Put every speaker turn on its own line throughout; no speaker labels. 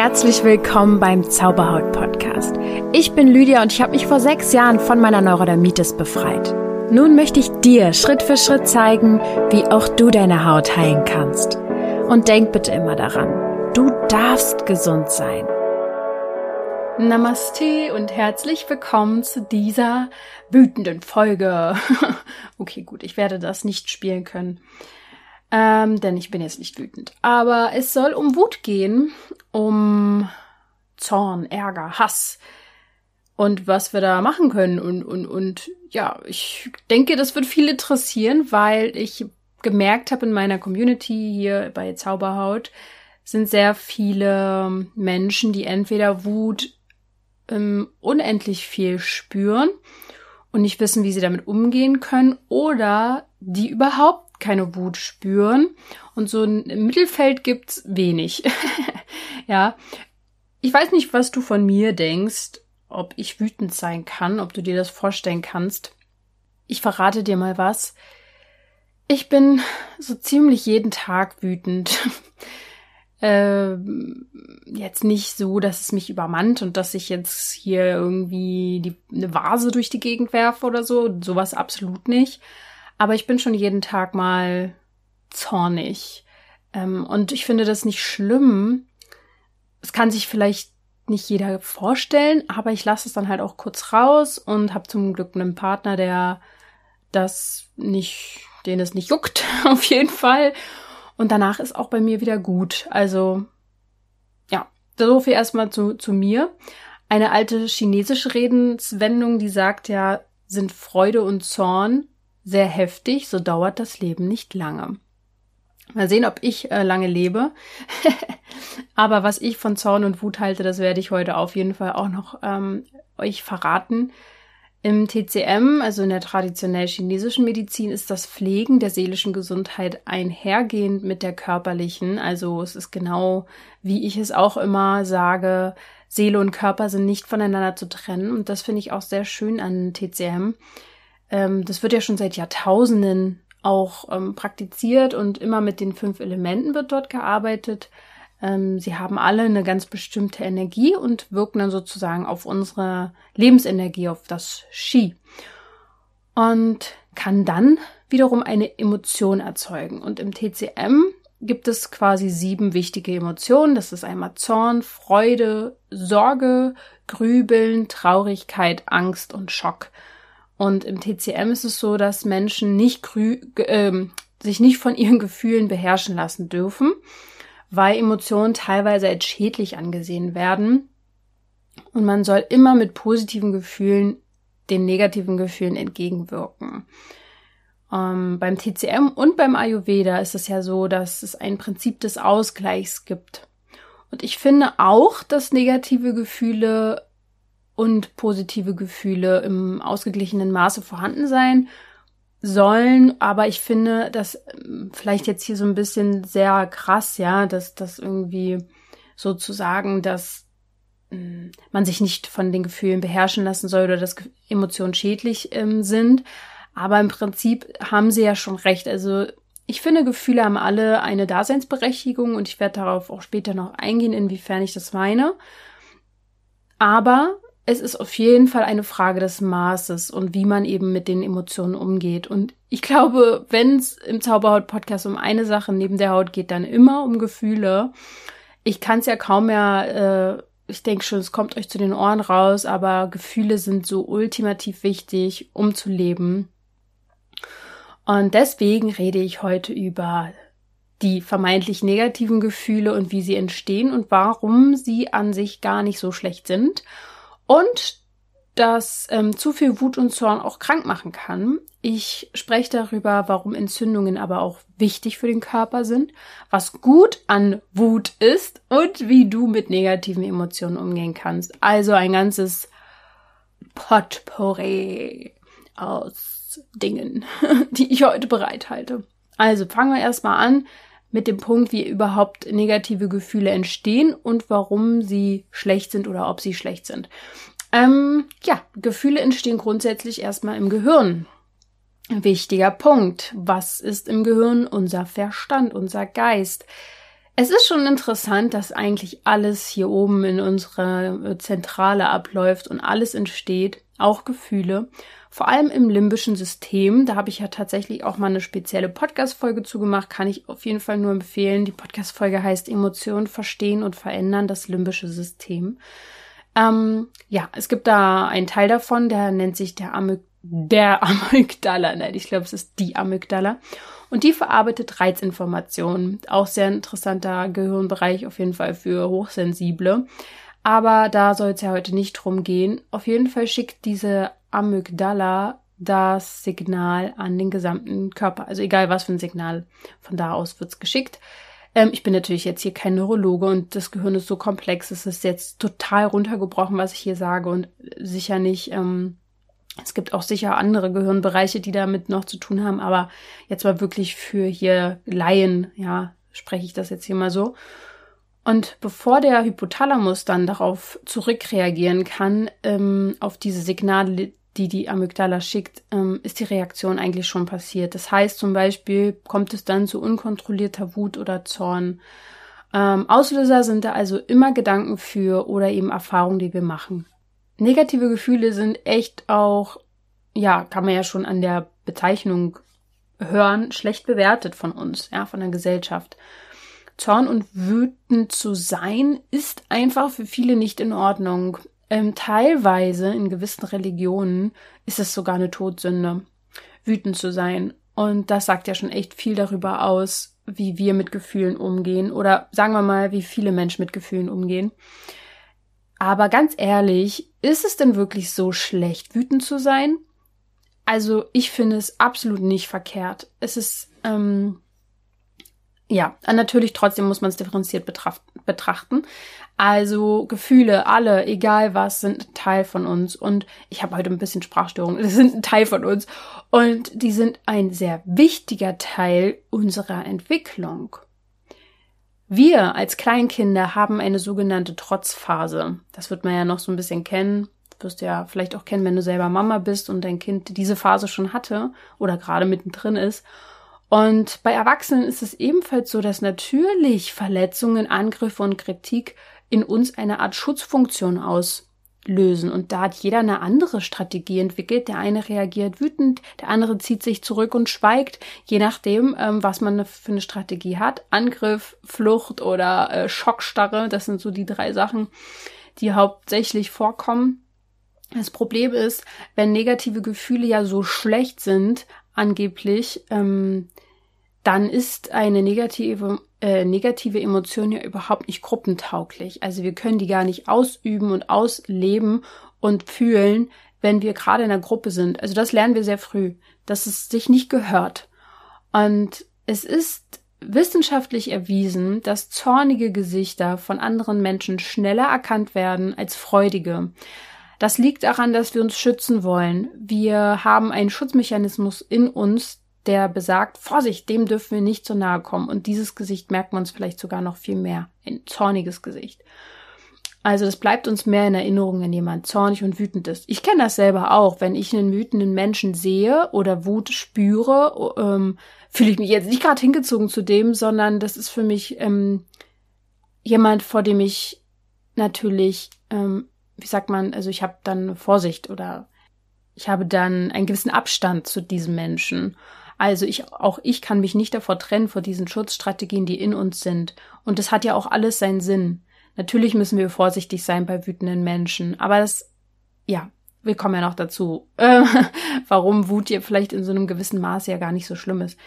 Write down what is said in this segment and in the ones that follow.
Herzlich willkommen beim Zauberhaut Podcast. Ich bin Lydia und ich habe mich vor sechs Jahren von meiner Neurodermitis befreit. Nun möchte ich dir Schritt für Schritt zeigen, wie auch du deine Haut heilen kannst. Und denk bitte immer daran, du darfst gesund sein. Namaste und herzlich willkommen zu dieser wütenden Folge. okay, gut, ich werde das nicht spielen können. Ähm, denn ich bin jetzt nicht wütend. Aber es soll um Wut gehen, um Zorn, Ärger, Hass und was wir da machen können. Und, und, und ja, ich denke, das wird viel interessieren, weil ich gemerkt habe in meiner Community hier bei Zauberhaut, sind sehr viele Menschen, die entweder Wut ähm, unendlich viel spüren und nicht wissen, wie sie damit umgehen können, oder die überhaupt keine Wut spüren. Und so ein Mittelfeld gibt's wenig. ja. Ich weiß nicht, was du von mir denkst, ob ich wütend sein kann, ob du dir das vorstellen kannst. Ich verrate dir mal was. Ich bin so ziemlich jeden Tag wütend. äh, jetzt nicht so, dass es mich übermannt und dass ich jetzt hier irgendwie die, eine Vase durch die Gegend werfe oder so. Sowas absolut nicht. Aber ich bin schon jeden Tag mal zornig. Ähm, und ich finde das nicht schlimm. Es kann sich vielleicht nicht jeder vorstellen, aber ich lasse es dann halt auch kurz raus und habe zum Glück einen Partner, der das nicht, den es nicht juckt, auf jeden Fall. Und danach ist auch bei mir wieder gut. Also, ja, so viel erstmal zu, zu mir. Eine alte chinesische Redenswendung, die sagt ja, sind Freude und Zorn sehr heftig, so dauert das Leben nicht lange. Mal sehen, ob ich äh, lange lebe. Aber was ich von Zorn und Wut halte, das werde ich heute auf jeden Fall auch noch ähm, euch verraten. Im TCM, also in der traditionell chinesischen Medizin, ist das Pflegen der seelischen Gesundheit einhergehend mit der körperlichen. Also es ist genau, wie ich es auch immer sage, Seele und Körper sind nicht voneinander zu trennen. Und das finde ich auch sehr schön an TCM. Ähm, das wird ja schon seit Jahrtausenden auch ähm, praktiziert und immer mit den fünf Elementen wird dort gearbeitet. Ähm, sie haben alle eine ganz bestimmte Energie und wirken dann sozusagen auf unsere Lebensenergie, auf das Ski. Und kann dann wiederum eine Emotion erzeugen. Und im TCM gibt es quasi sieben wichtige Emotionen. Das ist einmal Zorn, Freude, Sorge, Grübeln, Traurigkeit, Angst und Schock. Und im TCM ist es so, dass Menschen nicht grü äh, sich nicht von ihren Gefühlen beherrschen lassen dürfen, weil Emotionen teilweise als schädlich angesehen werden. Und man soll immer mit positiven Gefühlen den negativen Gefühlen entgegenwirken. Ähm, beim TCM und beim Ayurveda ist es ja so, dass es ein Prinzip des Ausgleichs gibt. Und ich finde auch, dass negative Gefühle und positive Gefühle im ausgeglichenen Maße vorhanden sein sollen, aber ich finde, dass ähm, vielleicht jetzt hier so ein bisschen sehr krass, ja, dass das irgendwie sozusagen, dass hm, man sich nicht von den Gefühlen beherrschen lassen soll oder dass Emotionen schädlich ähm, sind. Aber im Prinzip haben sie ja schon recht. Also ich finde, Gefühle haben alle eine Daseinsberechtigung und ich werde darauf auch später noch eingehen, inwiefern ich das meine. Aber es ist auf jeden Fall eine Frage des Maßes und wie man eben mit den Emotionen umgeht. Und ich glaube, wenn es im Zauberhaut-Podcast um eine Sache neben der Haut geht, dann immer um Gefühle. Ich kann es ja kaum mehr, äh, ich denke schon, es kommt euch zu den Ohren raus, aber Gefühle sind so ultimativ wichtig, um zu leben. Und deswegen rede ich heute über die vermeintlich negativen Gefühle und wie sie entstehen und warum sie an sich gar nicht so schlecht sind und dass ähm, zu viel Wut und Zorn auch krank machen kann. Ich spreche darüber, warum Entzündungen aber auch wichtig für den Körper sind, was gut an Wut ist und wie du mit negativen Emotionen umgehen kannst. Also ein ganzes Potpourri aus Dingen, die ich heute bereithalte. Also fangen wir erstmal an mit dem Punkt, wie überhaupt negative Gefühle entstehen und warum sie schlecht sind oder ob sie schlecht sind. Ähm, ja, Gefühle entstehen grundsätzlich erstmal im Gehirn. Wichtiger Punkt. Was ist im Gehirn? Unser Verstand, unser Geist. Es ist schon interessant, dass eigentlich alles hier oben in unserer äh, Zentrale abläuft und alles entsteht, auch Gefühle. Vor allem im limbischen System. Da habe ich ja tatsächlich auch mal eine spezielle Podcast-Folge zugemacht. Kann ich auf jeden Fall nur empfehlen. Die Podcast-Folge heißt Emotionen verstehen und verändern, das limbische System. Ähm, ja, es gibt da einen Teil davon, der nennt sich der, Amyg der Amygdala. Nein, ich glaube, es ist die Amygdala. Und die verarbeitet Reizinformationen. Auch sehr interessanter Gehirnbereich auf jeden Fall für Hochsensible. Aber da soll es ja heute nicht drum gehen. Auf jeden Fall schickt diese Amygdala das Signal an den gesamten Körper. Also egal was für ein Signal. Von da aus wird's geschickt. Ähm, ich bin natürlich jetzt hier kein Neurologe und das Gehirn ist so komplex. Es ist jetzt total runtergebrochen, was ich hier sage und sicher nicht ähm, es gibt auch sicher andere Gehirnbereiche, die damit noch zu tun haben, aber jetzt mal wirklich für hier Laien, ja, spreche ich das jetzt hier mal so. Und bevor der Hypothalamus dann darauf zurückreagieren kann, ähm, auf diese Signale, die die Amygdala schickt, ähm, ist die Reaktion eigentlich schon passiert. Das heißt zum Beispiel, kommt es dann zu unkontrollierter Wut oder Zorn. Ähm, Auslöser sind da also immer Gedanken für oder eben Erfahrungen, die wir machen negative Gefühle sind echt auch, ja, kann man ja schon an der Bezeichnung hören, schlecht bewertet von uns, ja, von der Gesellschaft. Zorn und wütend zu sein ist einfach für viele nicht in Ordnung. Ähm, teilweise in gewissen Religionen ist es sogar eine Todsünde, wütend zu sein. Und das sagt ja schon echt viel darüber aus, wie wir mit Gefühlen umgehen oder sagen wir mal, wie viele Menschen mit Gefühlen umgehen. Aber ganz ehrlich, ist es denn wirklich so schlecht, wütend zu sein? Also ich finde es absolut nicht verkehrt. Es ist, ähm, ja, natürlich trotzdem muss man es differenziert betrachten. Also Gefühle, alle, egal was, sind ein Teil von uns. Und ich habe heute ein bisschen Sprachstörung. Das sind ein Teil von uns. Und die sind ein sehr wichtiger Teil unserer Entwicklung. Wir als Kleinkinder haben eine sogenannte Trotzphase. Das wird man ja noch so ein bisschen kennen. Das wirst du ja vielleicht auch kennen, wenn du selber Mama bist und dein Kind diese Phase schon hatte oder gerade mittendrin ist. Und bei Erwachsenen ist es ebenfalls so, dass natürlich Verletzungen, Angriffe und Kritik in uns eine Art Schutzfunktion aus lösen. Und da hat jeder eine andere Strategie entwickelt. Der eine reagiert wütend, der andere zieht sich zurück und schweigt, je nachdem, ähm, was man für eine Strategie hat. Angriff, Flucht oder äh, Schockstarre, das sind so die drei Sachen, die hauptsächlich vorkommen. Das Problem ist, wenn negative Gefühle ja so schlecht sind, angeblich, ähm, dann ist eine negative, äh, negative Emotion ja überhaupt nicht gruppentauglich. Also wir können die gar nicht ausüben und ausleben und fühlen, wenn wir gerade in einer Gruppe sind. Also das lernen wir sehr früh, dass es sich nicht gehört. Und es ist wissenschaftlich erwiesen, dass zornige Gesichter von anderen Menschen schneller erkannt werden als freudige. Das liegt daran, dass wir uns schützen wollen. Wir haben einen Schutzmechanismus in uns, der besagt, Vorsicht, dem dürfen wir nicht so nahe kommen. Und dieses Gesicht merkt man uns vielleicht sogar noch viel mehr. Ein zorniges Gesicht. Also es bleibt uns mehr in Erinnerung, wenn jemand zornig und wütend ist. Ich kenne das selber auch. Wenn ich einen wütenden Menschen sehe oder Wut spüre, ähm, fühle ich mich jetzt nicht gerade hingezogen zu dem, sondern das ist für mich ähm, jemand, vor dem ich natürlich, ähm, wie sagt man, also ich habe dann Vorsicht oder ich habe dann einen gewissen Abstand zu diesem Menschen. Also ich, auch ich kann mich nicht davor trennen, vor diesen Schutzstrategien, die in uns sind. Und das hat ja auch alles seinen Sinn. Natürlich müssen wir vorsichtig sein bei wütenden Menschen, aber das, ja, wir kommen ja noch dazu, äh, warum Wut ja vielleicht in so einem gewissen Maße ja gar nicht so schlimm ist.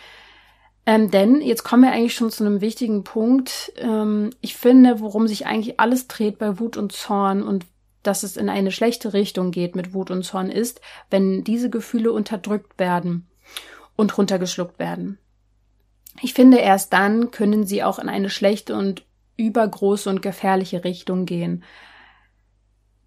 Ähm, denn jetzt kommen wir eigentlich schon zu einem wichtigen Punkt. Ähm, ich finde, worum sich eigentlich alles dreht bei Wut und Zorn und dass es in eine schlechte Richtung geht mit Wut und Zorn ist, wenn diese Gefühle unterdrückt werden und runtergeschluckt werden. Ich finde, erst dann können sie auch in eine schlechte und übergroße und gefährliche Richtung gehen.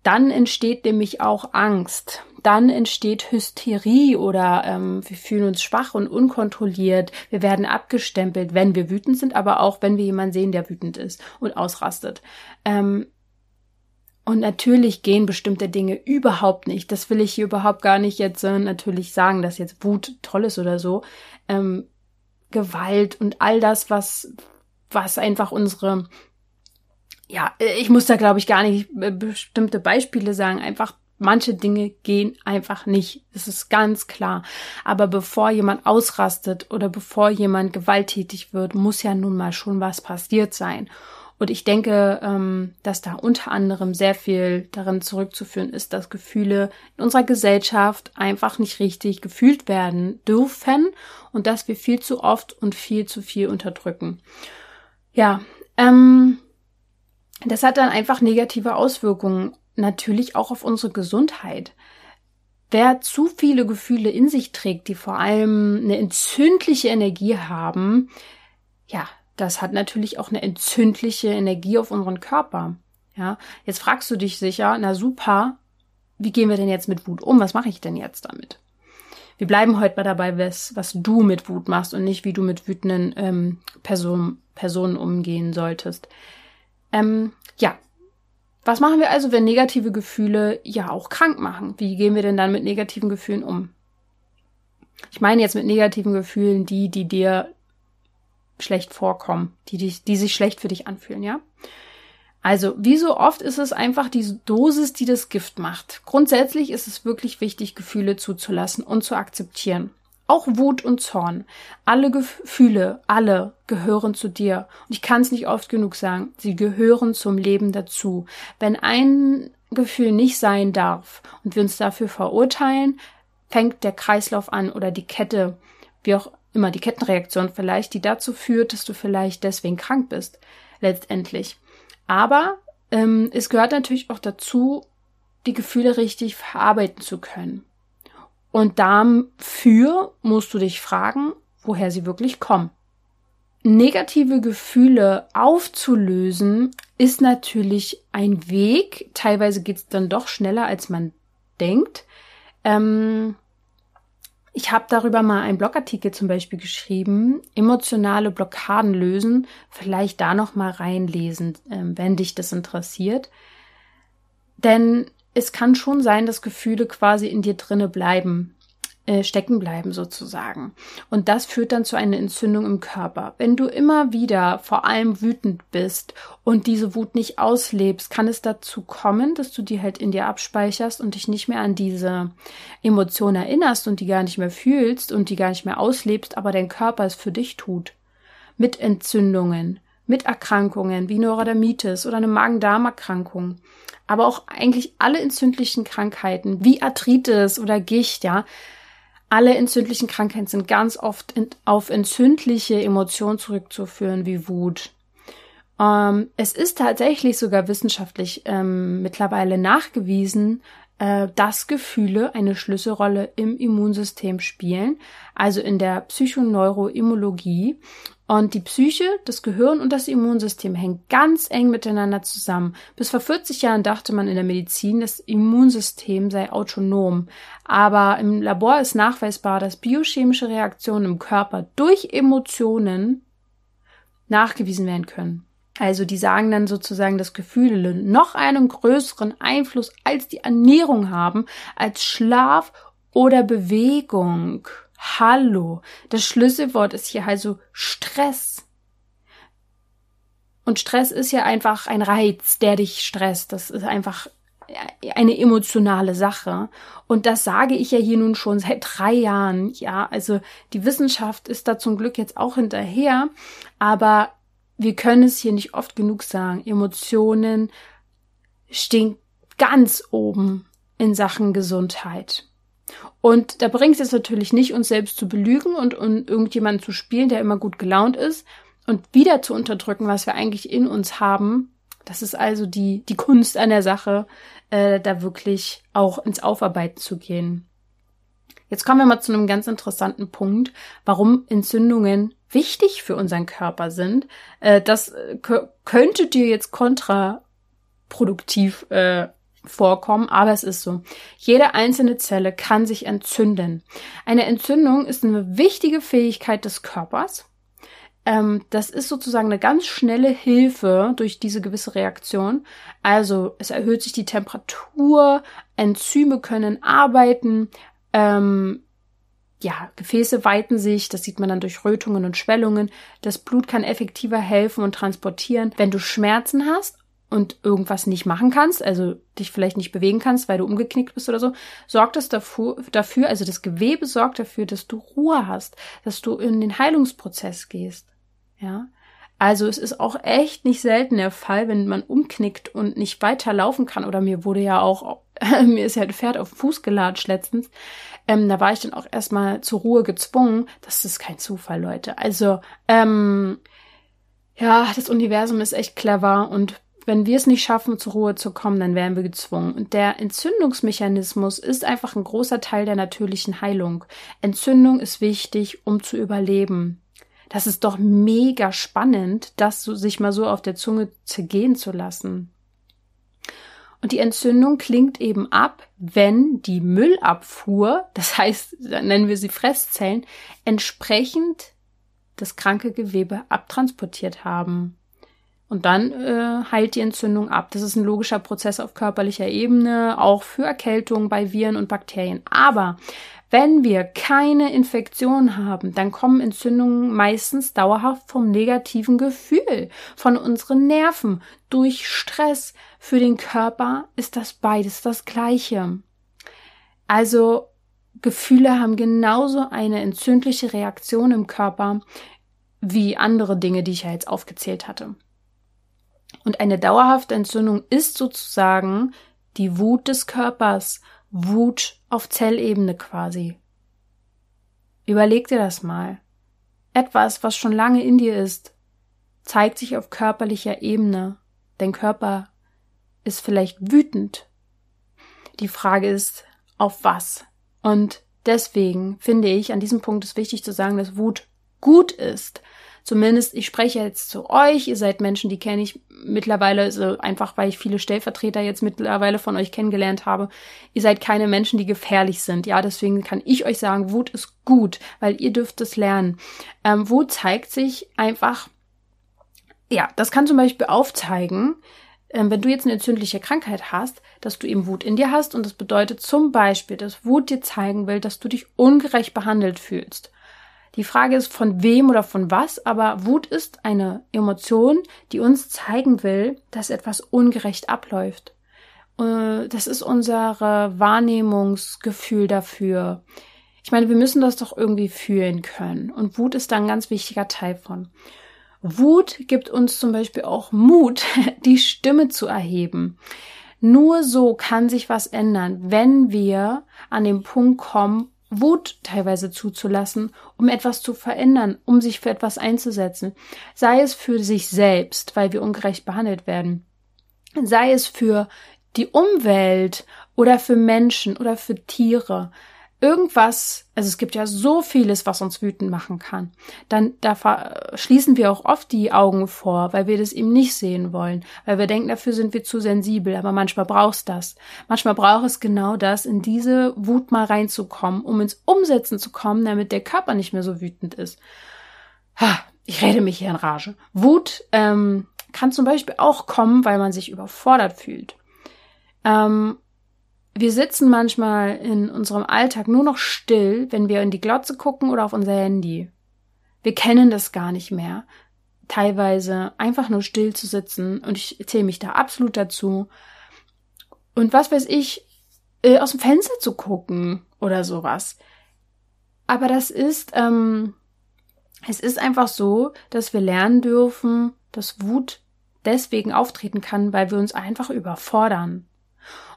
Dann entsteht nämlich auch Angst. Dann entsteht Hysterie oder ähm, wir fühlen uns schwach und unkontrolliert. Wir werden abgestempelt, wenn wir wütend sind, aber auch wenn wir jemanden sehen, der wütend ist und ausrastet. Ähm, und natürlich gehen bestimmte Dinge überhaupt nicht. Das will ich hier überhaupt gar nicht jetzt äh, natürlich sagen, dass jetzt Wut toll ist oder so. Ähm, Gewalt und all das, was, was einfach unsere, ja, ich muss da glaube ich gar nicht äh, bestimmte Beispiele sagen, einfach Manche Dinge gehen einfach nicht. Das ist ganz klar. Aber bevor jemand ausrastet oder bevor jemand gewalttätig wird, muss ja nun mal schon was passiert sein. Und ich denke, ähm, dass da unter anderem sehr viel darin zurückzuführen ist, dass Gefühle in unserer Gesellschaft einfach nicht richtig gefühlt werden dürfen und dass wir viel zu oft und viel zu viel unterdrücken. Ja, ähm, das hat dann einfach negative Auswirkungen natürlich auch auf unsere Gesundheit. Wer zu viele Gefühle in sich trägt, die vor allem eine entzündliche Energie haben, ja, das hat natürlich auch eine entzündliche Energie auf unseren Körper. Ja, jetzt fragst du dich sicher, na super, wie gehen wir denn jetzt mit Wut um? Was mache ich denn jetzt damit? Wir bleiben heute mal dabei, was, was du mit Wut machst und nicht, wie du mit wütenden ähm, Person, Personen umgehen solltest. Ähm, ja, was machen wir also, wenn negative Gefühle ja auch krank machen? Wie gehen wir denn dann mit negativen Gefühlen um? Ich meine jetzt mit negativen Gefühlen die, die dir schlecht vorkommen, die, die, die sich schlecht für dich anfühlen, ja? Also, wie so oft ist es einfach diese Dosis, die das Gift macht. Grundsätzlich ist es wirklich wichtig, Gefühle zuzulassen und zu akzeptieren. Auch Wut und Zorn. Alle Gefühle, alle gehören zu dir. Und ich kann es nicht oft genug sagen, sie gehören zum Leben dazu. Wenn ein Gefühl nicht sein darf und wir uns dafür verurteilen, fängt der Kreislauf an oder die Kette, wie auch immer die Kettenreaktion vielleicht, die dazu führt, dass du vielleicht deswegen krank bist, letztendlich. Aber ähm, es gehört natürlich auch dazu, die Gefühle richtig verarbeiten zu können. Und dafür musst du dich fragen, woher sie wirklich kommen. Negative Gefühle aufzulösen ist natürlich ein Weg. Teilweise geht es dann doch schneller, als man denkt. Ähm, ich habe darüber mal einen Blogartikel zum Beispiel geschrieben, emotionale Blockaden lösen. Vielleicht da noch mal reinlesen, ähm, wenn dich das interessiert. Denn es kann schon sein, dass Gefühle quasi in dir drinne bleiben äh, stecken bleiben sozusagen. Und das führt dann zu einer Entzündung im Körper. Wenn du immer wieder vor allem wütend bist und diese Wut nicht auslebst, kann es dazu kommen, dass du die halt in dir abspeicherst und dich nicht mehr an diese Emotion erinnerst und die gar nicht mehr fühlst und die gar nicht mehr auslebst, aber dein Körper es für dich tut. Mit Entzündungen, mit Erkrankungen wie Neurodermitis oder eine Magen-Darm-Erkrankung, aber auch eigentlich alle entzündlichen Krankheiten wie Arthritis oder Gicht, ja, alle entzündlichen Krankheiten sind ganz oft auf entzündliche Emotionen zurückzuführen, wie Wut. Ähm, es ist tatsächlich sogar wissenschaftlich ähm, mittlerweile nachgewiesen, äh, dass Gefühle eine Schlüsselrolle im Immunsystem spielen, also in der Psychoneuroimmunologie. Und die Psyche, das Gehirn und das Immunsystem hängen ganz eng miteinander zusammen. Bis vor 40 Jahren dachte man in der Medizin, das Immunsystem sei autonom. Aber im Labor ist nachweisbar, dass biochemische Reaktionen im Körper durch Emotionen nachgewiesen werden können. Also die sagen dann sozusagen, dass Gefühle noch einen größeren Einfluss als die Ernährung haben, als Schlaf oder Bewegung. Hallo. Das Schlüsselwort ist hier also Stress. Und Stress ist ja einfach ein Reiz, der dich stresst. Das ist einfach eine emotionale Sache. Und das sage ich ja hier nun schon seit drei Jahren. Ja, also die Wissenschaft ist da zum Glück jetzt auch hinterher. Aber wir können es hier nicht oft genug sagen. Emotionen stehen ganz oben in Sachen Gesundheit. Und da bringt es jetzt natürlich nicht, uns selbst zu belügen und, und irgendjemanden zu spielen, der immer gut gelaunt ist und wieder zu unterdrücken, was wir eigentlich in uns haben. Das ist also die, die Kunst an der Sache, äh, da wirklich auch ins Aufarbeiten zu gehen. Jetzt kommen wir mal zu einem ganz interessanten Punkt, warum Entzündungen wichtig für unseren Körper sind. Äh, das äh, könnte dir jetzt kontraproduktiv äh, vorkommen, aber es ist so. Jede einzelne Zelle kann sich entzünden. Eine Entzündung ist eine wichtige Fähigkeit des Körpers. Ähm, das ist sozusagen eine ganz schnelle Hilfe durch diese gewisse Reaktion. Also es erhöht sich die Temperatur, Enzyme können arbeiten, ähm, ja, Gefäße weiten sich, das sieht man dann durch Rötungen und Schwellungen. Das Blut kann effektiver helfen und transportieren. Wenn du Schmerzen hast und irgendwas nicht machen kannst, also dich vielleicht nicht bewegen kannst, weil du umgeknickt bist oder so, sorgt dafür, dafür, also das Gewebe sorgt dafür, dass du Ruhe hast, dass du in den Heilungsprozess gehst. Ja. Also es ist auch echt nicht selten der Fall, wenn man umknickt und nicht weiterlaufen kann. Oder mir wurde ja auch, mir ist ja ein Pferd auf den Fuß gelatscht letztens. Ähm, da war ich dann auch erstmal zur Ruhe gezwungen. Das ist kein Zufall, Leute. Also, ähm, ja, das Universum ist echt clever und wenn wir es nicht schaffen, zur Ruhe zu kommen, dann werden wir gezwungen. Und der Entzündungsmechanismus ist einfach ein großer Teil der natürlichen Heilung. Entzündung ist wichtig, um zu überleben. Das ist doch mega spannend, das sich mal so auf der Zunge zergehen zu lassen. Und die Entzündung klingt eben ab, wenn die Müllabfuhr, das heißt, nennen wir sie Fresszellen, entsprechend das kranke Gewebe abtransportiert haben. Und dann äh, heilt die Entzündung ab. Das ist ein logischer Prozess auf körperlicher Ebene, auch für Erkältungen bei Viren und Bakterien. Aber wenn wir keine Infektion haben, dann kommen Entzündungen meistens dauerhaft vom negativen Gefühl, von unseren Nerven, durch Stress. Für den Körper ist das beides das Gleiche. Also Gefühle haben genauso eine entzündliche Reaktion im Körper wie andere Dinge, die ich ja jetzt aufgezählt hatte. Und eine dauerhafte Entzündung ist sozusagen die Wut des Körpers, Wut auf Zellebene quasi. Überleg dir das mal. Etwas, was schon lange in dir ist, zeigt sich auf körperlicher Ebene. Dein Körper ist vielleicht wütend. Die Frage ist, auf was? Und deswegen finde ich, an diesem Punkt ist wichtig zu sagen, dass Wut gut ist. Zumindest, ich spreche jetzt zu euch. Ihr seid Menschen, die kenne ich mittlerweile, so einfach weil ich viele Stellvertreter jetzt mittlerweile von euch kennengelernt habe. Ihr seid keine Menschen, die gefährlich sind. Ja, deswegen kann ich euch sagen, Wut ist gut, weil ihr dürft es lernen. Ähm, Wut zeigt sich einfach, ja, das kann zum Beispiel aufzeigen, ähm, wenn du jetzt eine entzündliche Krankheit hast, dass du eben Wut in dir hast und das bedeutet zum Beispiel, dass Wut dir zeigen will, dass du dich ungerecht behandelt fühlst. Die Frage ist von wem oder von was, aber Wut ist eine Emotion, die uns zeigen will, dass etwas ungerecht abläuft. Äh, das ist unser Wahrnehmungsgefühl dafür. Ich meine, wir müssen das doch irgendwie fühlen können. Und Wut ist da ein ganz wichtiger Teil von. Wut gibt uns zum Beispiel auch Mut, die Stimme zu erheben. Nur so kann sich was ändern, wenn wir an den Punkt kommen, Wut teilweise zuzulassen, um etwas zu verändern, um sich für etwas einzusetzen. Sei es für sich selbst, weil wir ungerecht behandelt werden. Sei es für die Umwelt oder für Menschen oder für Tiere irgendwas, also es gibt ja so vieles, was uns wütend machen kann, dann da schließen wir auch oft die Augen vor, weil wir das eben nicht sehen wollen, weil wir denken, dafür sind wir zu sensibel, aber manchmal brauchst das. Manchmal braucht es genau das, in diese Wut mal reinzukommen, um ins Umsetzen zu kommen, damit der Körper nicht mehr so wütend ist. Ha, ich rede mich hier in Rage. Wut ähm, kann zum Beispiel auch kommen, weil man sich überfordert fühlt. Ähm, wir sitzen manchmal in unserem Alltag nur noch still, wenn wir in die Glotze gucken oder auf unser Handy. Wir kennen das gar nicht mehr. Teilweise einfach nur still zu sitzen und ich zähle mich da absolut dazu. Und was weiß ich, äh, aus dem Fenster zu gucken oder sowas. Aber das ist, ähm, es ist einfach so, dass wir lernen dürfen, dass Wut deswegen auftreten kann, weil wir uns einfach überfordern.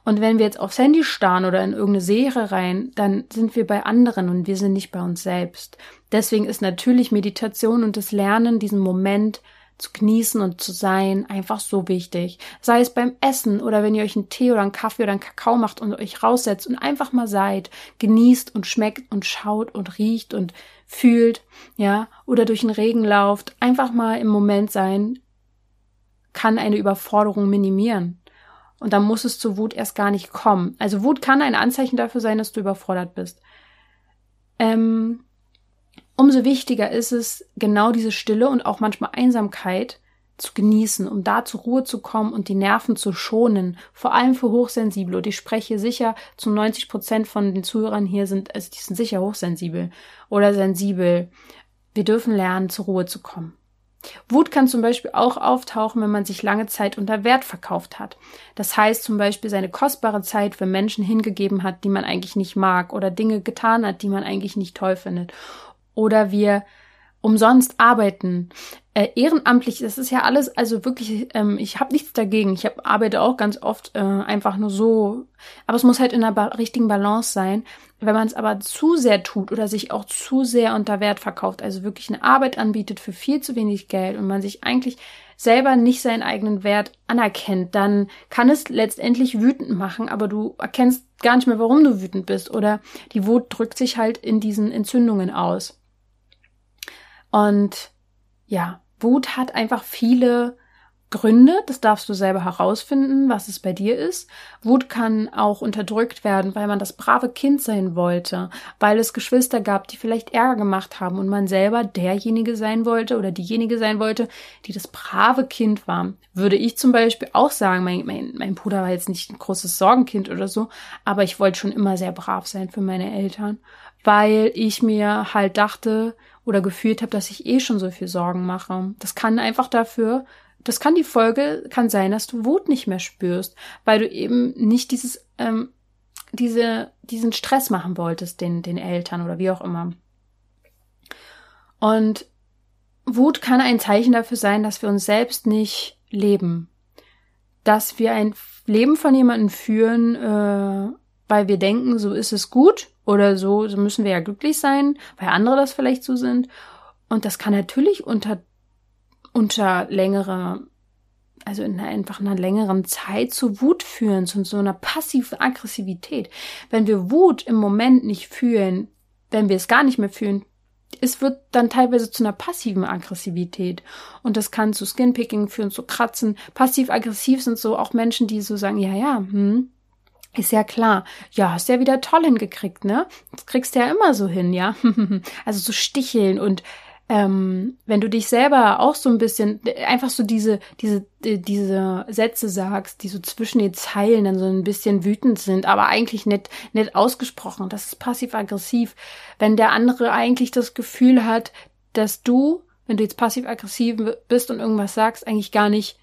Und wenn wir jetzt aufs Handy starren oder in irgendeine Serie rein, dann sind wir bei anderen und wir sind nicht bei uns selbst. Deswegen ist natürlich Meditation und das Lernen, diesen Moment zu genießen und zu sein, einfach so wichtig. Sei es beim Essen oder wenn ihr euch einen Tee oder einen Kaffee oder einen Kakao macht und euch raussetzt und einfach mal seid, genießt und schmeckt und schaut und riecht und fühlt, ja, oder durch den Regen lauft, einfach mal im Moment sein, kann eine Überforderung minimieren. Und dann muss es zu Wut erst gar nicht kommen. Also Wut kann ein Anzeichen dafür sein, dass du überfordert bist. Ähm, umso wichtiger ist es, genau diese Stille und auch manchmal Einsamkeit zu genießen, um da zur Ruhe zu kommen und die Nerven zu schonen. Vor allem für Hochsensible. Und ich spreche sicher, zu 90 Prozent von den Zuhörern hier sind, also die sind sicher hochsensibel oder sensibel. Wir dürfen lernen, zur Ruhe zu kommen. Wut kann zum Beispiel auch auftauchen, wenn man sich lange Zeit unter Wert verkauft hat. Das heißt zum Beispiel seine kostbare Zeit für Menschen hingegeben hat, die man eigentlich nicht mag oder Dinge getan hat, die man eigentlich nicht toll findet. Oder wir umsonst arbeiten. Äh, ehrenamtlich, das ist ja alles, also wirklich, ähm, ich habe nichts dagegen. Ich hab, arbeite auch ganz oft äh, einfach nur so, aber es muss halt in einer ba richtigen Balance sein. Wenn man es aber zu sehr tut oder sich auch zu sehr unter Wert verkauft, also wirklich eine Arbeit anbietet für viel zu wenig Geld und man sich eigentlich selber nicht seinen eigenen Wert anerkennt, dann kann es letztendlich wütend machen, aber du erkennst gar nicht mehr, warum du wütend bist oder die Wut drückt sich halt in diesen Entzündungen aus. Und ja, Wut hat einfach viele Gründe, das darfst du selber herausfinden, was es bei dir ist. Wut kann auch unterdrückt werden, weil man das brave Kind sein wollte, weil es Geschwister gab, die vielleicht Ärger gemacht haben und man selber derjenige sein wollte oder diejenige sein wollte, die das brave Kind war. Würde ich zum Beispiel auch sagen, mein, mein, mein Bruder war jetzt nicht ein großes Sorgenkind oder so, aber ich wollte schon immer sehr brav sein für meine Eltern, weil ich mir halt dachte oder gefühlt habe, dass ich eh schon so viel Sorgen mache. Das kann einfach dafür das kann die Folge, kann sein, dass du Wut nicht mehr spürst, weil du eben nicht dieses, ähm, diese, diesen Stress machen wolltest, den, den Eltern oder wie auch immer. Und Wut kann ein Zeichen dafür sein, dass wir uns selbst nicht leben. Dass wir ein Leben von jemandem führen, äh, weil wir denken, so ist es gut oder so, so müssen wir ja glücklich sein, weil andere das vielleicht so sind. Und das kann natürlich unter unter längere, also in einfach einer längeren Zeit zu Wut führen, zu so einer passiven Aggressivität. Wenn wir Wut im Moment nicht fühlen, wenn wir es gar nicht mehr fühlen, es wird dann teilweise zu einer passiven Aggressivität. Und das kann zu Skinpicking führen, zu Kratzen. Passiv-aggressiv sind so auch Menschen, die so sagen, ja, ja, hm, ist ja klar. Ja, hast ja wieder toll hingekriegt, ne? Das kriegst du ja immer so hin, ja? also so sticheln und ähm, wenn du dich selber auch so ein bisschen, einfach so diese, diese, diese Sätze sagst, die so zwischen den Zeilen dann so ein bisschen wütend sind, aber eigentlich nicht, nicht ausgesprochen, das ist passiv-aggressiv. Wenn der andere eigentlich das Gefühl hat, dass du, wenn du jetzt passiv-aggressiv bist und irgendwas sagst, eigentlich gar nicht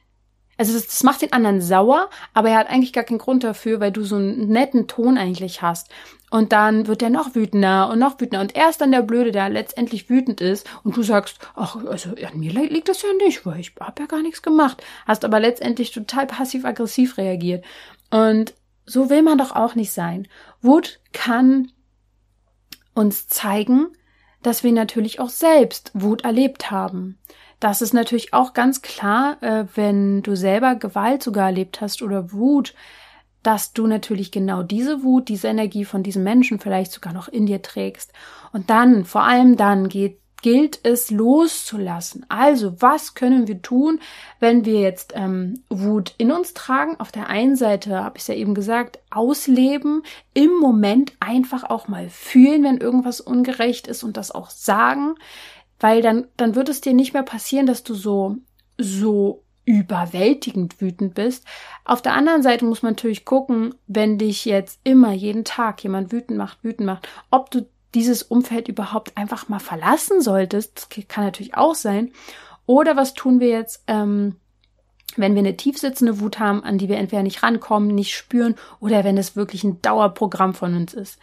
also das, das macht den anderen sauer, aber er hat eigentlich gar keinen Grund dafür, weil du so einen netten Ton eigentlich hast. Und dann wird er noch wütender und noch wütender. Und er ist dann der Blöde, der letztendlich wütend ist. Und du sagst, ach, also an mir liegt das ja nicht, weil ich habe ja gar nichts gemacht. Hast aber letztendlich total passiv-aggressiv reagiert. Und so will man doch auch nicht sein. Wut kann uns zeigen, dass wir natürlich auch selbst Wut erlebt haben. Das ist natürlich auch ganz klar, äh, wenn du selber Gewalt sogar erlebt hast oder Wut, dass du natürlich genau diese Wut, diese Energie von diesem Menschen vielleicht sogar noch in dir trägst. Und dann, vor allem dann, geht, gilt es loszulassen. Also, was können wir tun, wenn wir jetzt ähm, Wut in uns tragen? Auf der einen Seite, habe ich ja eben gesagt, ausleben, im Moment einfach auch mal fühlen, wenn irgendwas ungerecht ist und das auch sagen weil dann, dann wird es dir nicht mehr passieren, dass du so, so überwältigend wütend bist. Auf der anderen Seite muss man natürlich gucken, wenn dich jetzt immer jeden Tag jemand wütend macht, wütend macht, ob du dieses Umfeld überhaupt einfach mal verlassen solltest. Das kann natürlich auch sein. Oder was tun wir jetzt, ähm, wenn wir eine tiefsitzende Wut haben, an die wir entweder nicht rankommen, nicht spüren oder wenn es wirklich ein Dauerprogramm von uns ist.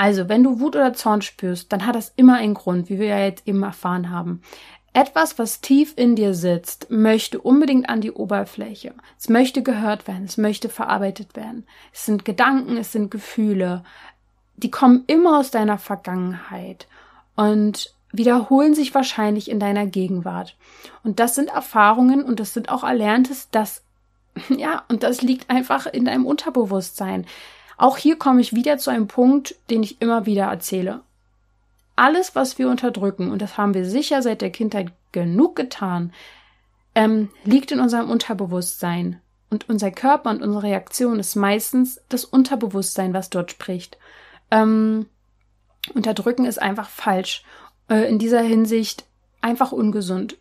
Also, wenn du Wut oder Zorn spürst, dann hat das immer einen Grund, wie wir ja jetzt eben erfahren haben. Etwas, was tief in dir sitzt, möchte unbedingt an die Oberfläche. Es möchte gehört werden, es möchte verarbeitet werden. Es sind Gedanken, es sind Gefühle. Die kommen immer aus deiner Vergangenheit und wiederholen sich wahrscheinlich in deiner Gegenwart. Und das sind Erfahrungen und das sind auch Erlerntes, das, ja, und das liegt einfach in deinem Unterbewusstsein. Auch hier komme ich wieder zu einem Punkt, den ich immer wieder erzähle. Alles, was wir unterdrücken, und das haben wir sicher seit der Kindheit genug getan, ähm, liegt in unserem Unterbewusstsein. Und unser Körper und unsere Reaktion ist meistens das Unterbewusstsein, was dort spricht. Ähm, unterdrücken ist einfach falsch. Äh, in dieser Hinsicht einfach ungesund.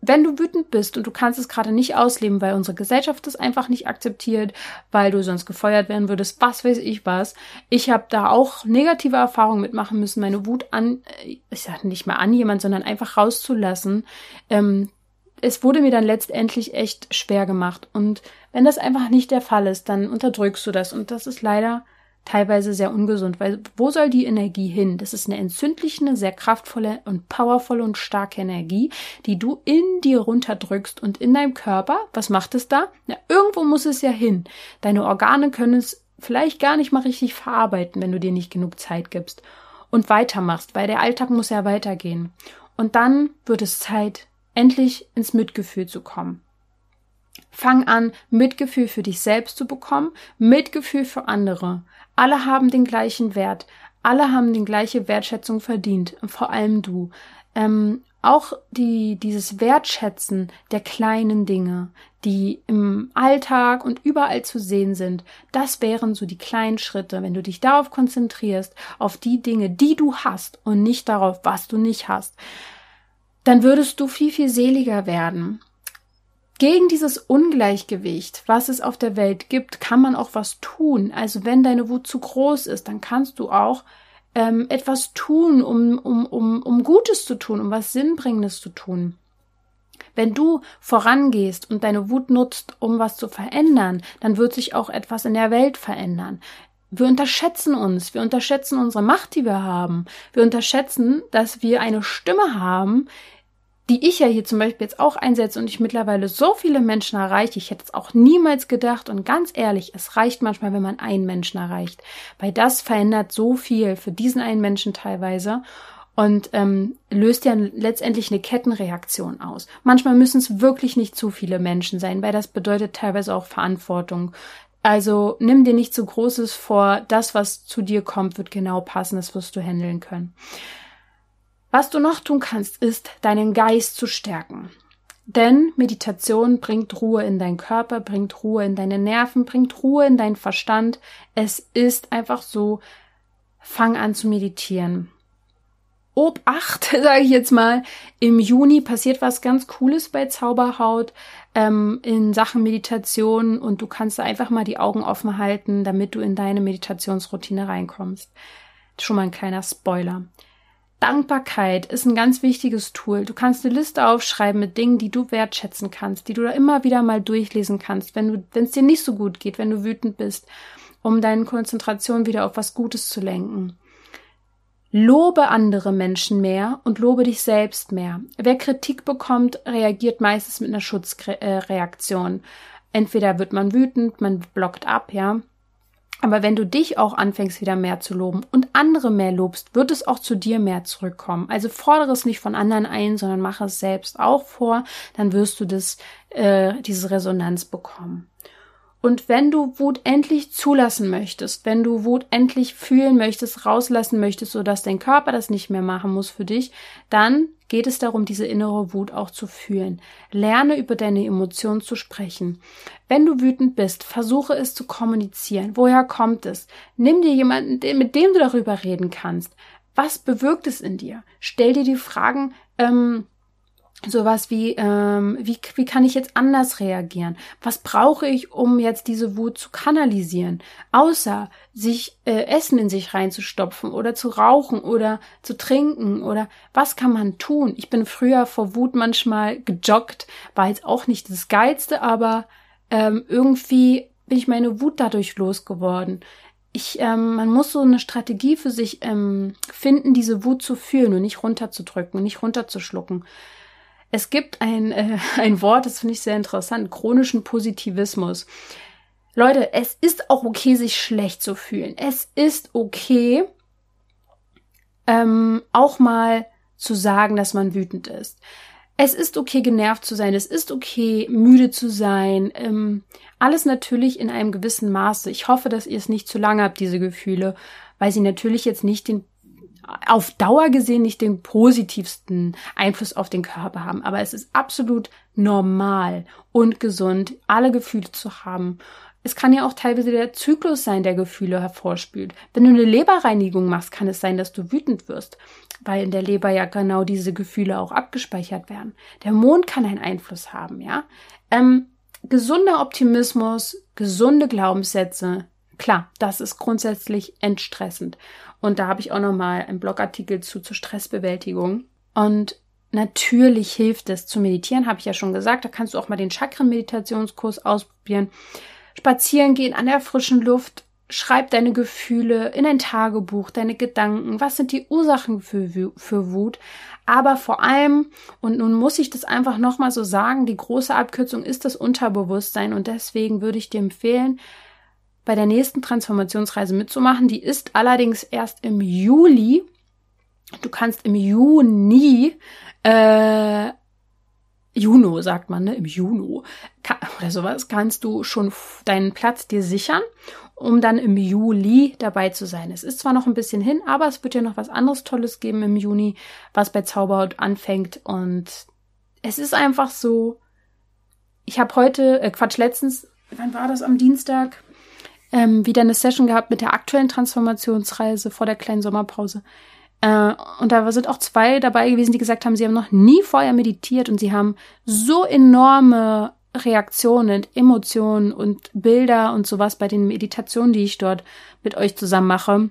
Wenn du wütend bist und du kannst es gerade nicht ausleben, weil unsere Gesellschaft das einfach nicht akzeptiert, weil du sonst gefeuert werden würdest, was weiß ich was. Ich habe da auch negative Erfahrungen mitmachen müssen, meine Wut an, äh, ich sage nicht mal an jemand, sondern einfach rauszulassen. Ähm, es wurde mir dann letztendlich echt schwer gemacht. Und wenn das einfach nicht der Fall ist, dann unterdrückst du das. Und das ist leider teilweise sehr ungesund, weil wo soll die Energie hin? Das ist eine entzündliche, sehr kraftvolle und powervolle und starke Energie, die du in dir runterdrückst und in deinem Körper. Was macht es da? Na, irgendwo muss es ja hin. Deine Organe können es vielleicht gar nicht mal richtig verarbeiten, wenn du dir nicht genug Zeit gibst und weitermachst, weil der Alltag muss ja weitergehen. Und dann wird es Zeit, endlich ins Mitgefühl zu kommen. Fang an, Mitgefühl für dich selbst zu bekommen, Mitgefühl für andere. Alle haben den gleichen Wert. Alle haben die gleiche Wertschätzung verdient. Vor allem du. Ähm, auch die, dieses Wertschätzen der kleinen Dinge, die im Alltag und überall zu sehen sind, das wären so die kleinen Schritte, wenn du dich darauf konzentrierst, auf die Dinge, die du hast und nicht darauf, was du nicht hast, dann würdest du viel, viel seliger werden. Gegen dieses Ungleichgewicht, was es auf der Welt gibt, kann man auch was tun. Also wenn deine Wut zu groß ist, dann kannst du auch ähm, etwas tun, um, um, um, um Gutes zu tun, um was Sinnbringendes zu tun. Wenn du vorangehst und deine Wut nutzt, um was zu verändern, dann wird sich auch etwas in der Welt verändern. Wir unterschätzen uns, wir unterschätzen unsere Macht, die wir haben. Wir unterschätzen, dass wir eine Stimme haben, die ich ja hier zum Beispiel jetzt auch einsetze und ich mittlerweile so viele Menschen erreiche, ich hätte es auch niemals gedacht und ganz ehrlich, es reicht manchmal, wenn man einen Menschen erreicht, weil das verändert so viel für diesen einen Menschen teilweise und ähm, löst ja letztendlich eine Kettenreaktion aus. Manchmal müssen es wirklich nicht zu viele Menschen sein, weil das bedeutet teilweise auch Verantwortung. Also nimm dir nicht zu Großes vor, das, was zu dir kommt, wird genau passen, das wirst du handeln können. Was du noch tun kannst, ist, deinen Geist zu stärken. Denn Meditation bringt Ruhe in deinen Körper, bringt Ruhe in deine Nerven, bringt Ruhe in deinen Verstand. Es ist einfach so, fang an zu meditieren. Obacht, sage ich jetzt mal, im Juni passiert was ganz Cooles bei Zauberhaut ähm, in Sachen Meditation und du kannst einfach mal die Augen offen halten, damit du in deine Meditationsroutine reinkommst. Schon mal ein kleiner Spoiler. Dankbarkeit ist ein ganz wichtiges Tool. Du kannst eine Liste aufschreiben mit Dingen, die du wertschätzen kannst, die du da immer wieder mal durchlesen kannst, wenn du, wenn es dir nicht so gut geht, wenn du wütend bist, um deine Konzentration wieder auf was Gutes zu lenken. Lobe andere Menschen mehr und lobe dich selbst mehr. Wer Kritik bekommt, reagiert meistens mit einer Schutzreaktion. Entweder wird man wütend, man blockt ab, ja, aber wenn du dich auch anfängst, wieder mehr zu loben und andere mehr lobst, wird es auch zu dir mehr zurückkommen. Also fordere es nicht von anderen ein, sondern mache es selbst auch vor, dann wirst du das, äh, diese Resonanz bekommen. Und wenn du Wut endlich zulassen möchtest, wenn du Wut endlich fühlen möchtest, rauslassen möchtest, sodass dein Körper das nicht mehr machen muss für dich, dann geht es darum, diese innere Wut auch zu fühlen. Lerne über deine Emotionen zu sprechen. Wenn du wütend bist, versuche es zu kommunizieren. Woher kommt es? Nimm dir jemanden, mit dem du darüber reden kannst. Was bewirkt es in dir? Stell dir die Fragen, ähm, sowas wie, ähm, wie, wie kann ich jetzt anders reagieren? Was brauche ich, um jetzt diese Wut zu kanalisieren? Außer sich äh, Essen in sich reinzustopfen oder zu rauchen oder zu trinken oder was kann man tun? Ich bin früher vor Wut manchmal gejoggt, war jetzt auch nicht das Geilste, aber ähm, irgendwie bin ich meine Wut dadurch losgeworden. Ich, ähm, man muss so eine Strategie für sich ähm, finden, diese Wut zu fühlen und nicht runterzudrücken nicht runterzuschlucken. Es gibt ein, äh, ein Wort, das finde ich sehr interessant, chronischen Positivismus. Leute, es ist auch okay, sich schlecht zu fühlen. Es ist okay, ähm, auch mal zu sagen, dass man wütend ist. Es ist okay, genervt zu sein. Es ist okay, müde zu sein. Ähm, alles natürlich in einem gewissen Maße. Ich hoffe, dass ihr es nicht zu lange habt, diese Gefühle, weil sie natürlich jetzt nicht den auf Dauer gesehen nicht den positivsten Einfluss auf den Körper haben. Aber es ist absolut normal und gesund, alle Gefühle zu haben. Es kann ja auch teilweise der Zyklus sein, der Gefühle hervorspült. Wenn du eine Leberreinigung machst, kann es sein, dass du wütend wirst, weil in der Leber ja genau diese Gefühle auch abgespeichert werden. Der Mond kann einen Einfluss haben, ja. Ähm, gesunder Optimismus, gesunde Glaubenssätze, klar, das ist grundsätzlich entstressend. Und da habe ich auch noch mal einen Blogartikel zu zur Stressbewältigung. Und natürlich hilft es zu meditieren, habe ich ja schon gesagt. Da kannst du auch mal den Chakren-Meditationskurs ausprobieren. Spazieren gehen an der frischen Luft. Schreib deine Gefühle in ein Tagebuch, deine Gedanken. Was sind die Ursachen für, für Wut? Aber vor allem, und nun muss ich das einfach nochmal so sagen, die große Abkürzung ist das Unterbewusstsein und deswegen würde ich dir empfehlen, bei der nächsten Transformationsreise mitzumachen. Die ist allerdings erst im Juli. Du kannst im Juni, äh, Juno sagt man, ne? Im Juno oder sowas kannst du schon deinen Platz dir sichern, um dann im Juli dabei zu sein. Es ist zwar noch ein bisschen hin, aber es wird ja noch was anderes Tolles geben im Juni, was bei Zauberhaut anfängt und es ist einfach so. Ich habe heute, äh, Quatsch, letztens, wann war das am Dienstag? Ähm, wieder eine Session gehabt mit der aktuellen Transformationsreise vor der kleinen Sommerpause. Äh, und da sind auch zwei dabei gewesen, die gesagt haben, sie haben noch nie vorher meditiert und sie haben so enorme Reaktionen, Emotionen und Bilder und sowas bei den Meditationen, die ich dort mit euch zusammen mache.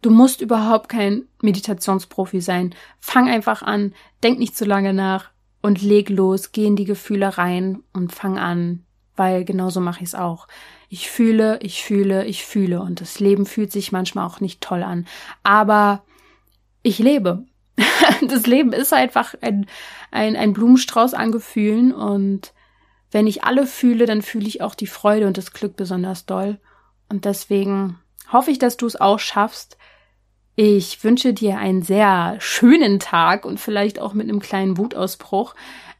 Du musst überhaupt kein Meditationsprofi sein. Fang einfach an, denk nicht zu lange nach und leg los, geh in die Gefühle rein und fang an, weil genauso mache ich es auch. Ich fühle, ich fühle, ich fühle und das Leben fühlt sich manchmal auch nicht toll an. Aber ich lebe. das Leben ist einfach ein, ein, ein Blumenstrauß an Gefühlen und wenn ich alle fühle, dann fühle ich auch die Freude und das Glück besonders doll. Und deswegen hoffe ich, dass du es auch schaffst. Ich wünsche dir einen sehr schönen Tag und vielleicht auch mit einem kleinen Wutausbruch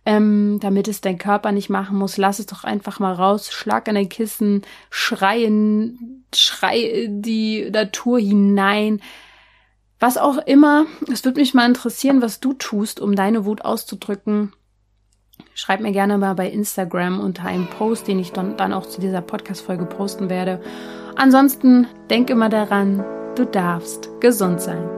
ähm, damit es dein Körper nicht machen muss. Lass es doch einfach mal raus, schlag an dein Kissen, schreien, schrei die Natur hinein. Was auch immer, es würde mich mal interessieren, was du tust, um deine Wut auszudrücken. Schreib mir gerne mal bei Instagram unter einem Post, den ich dann, dann auch zu dieser Podcast-Folge posten werde. Ansonsten denk immer daran, du darfst gesund sein.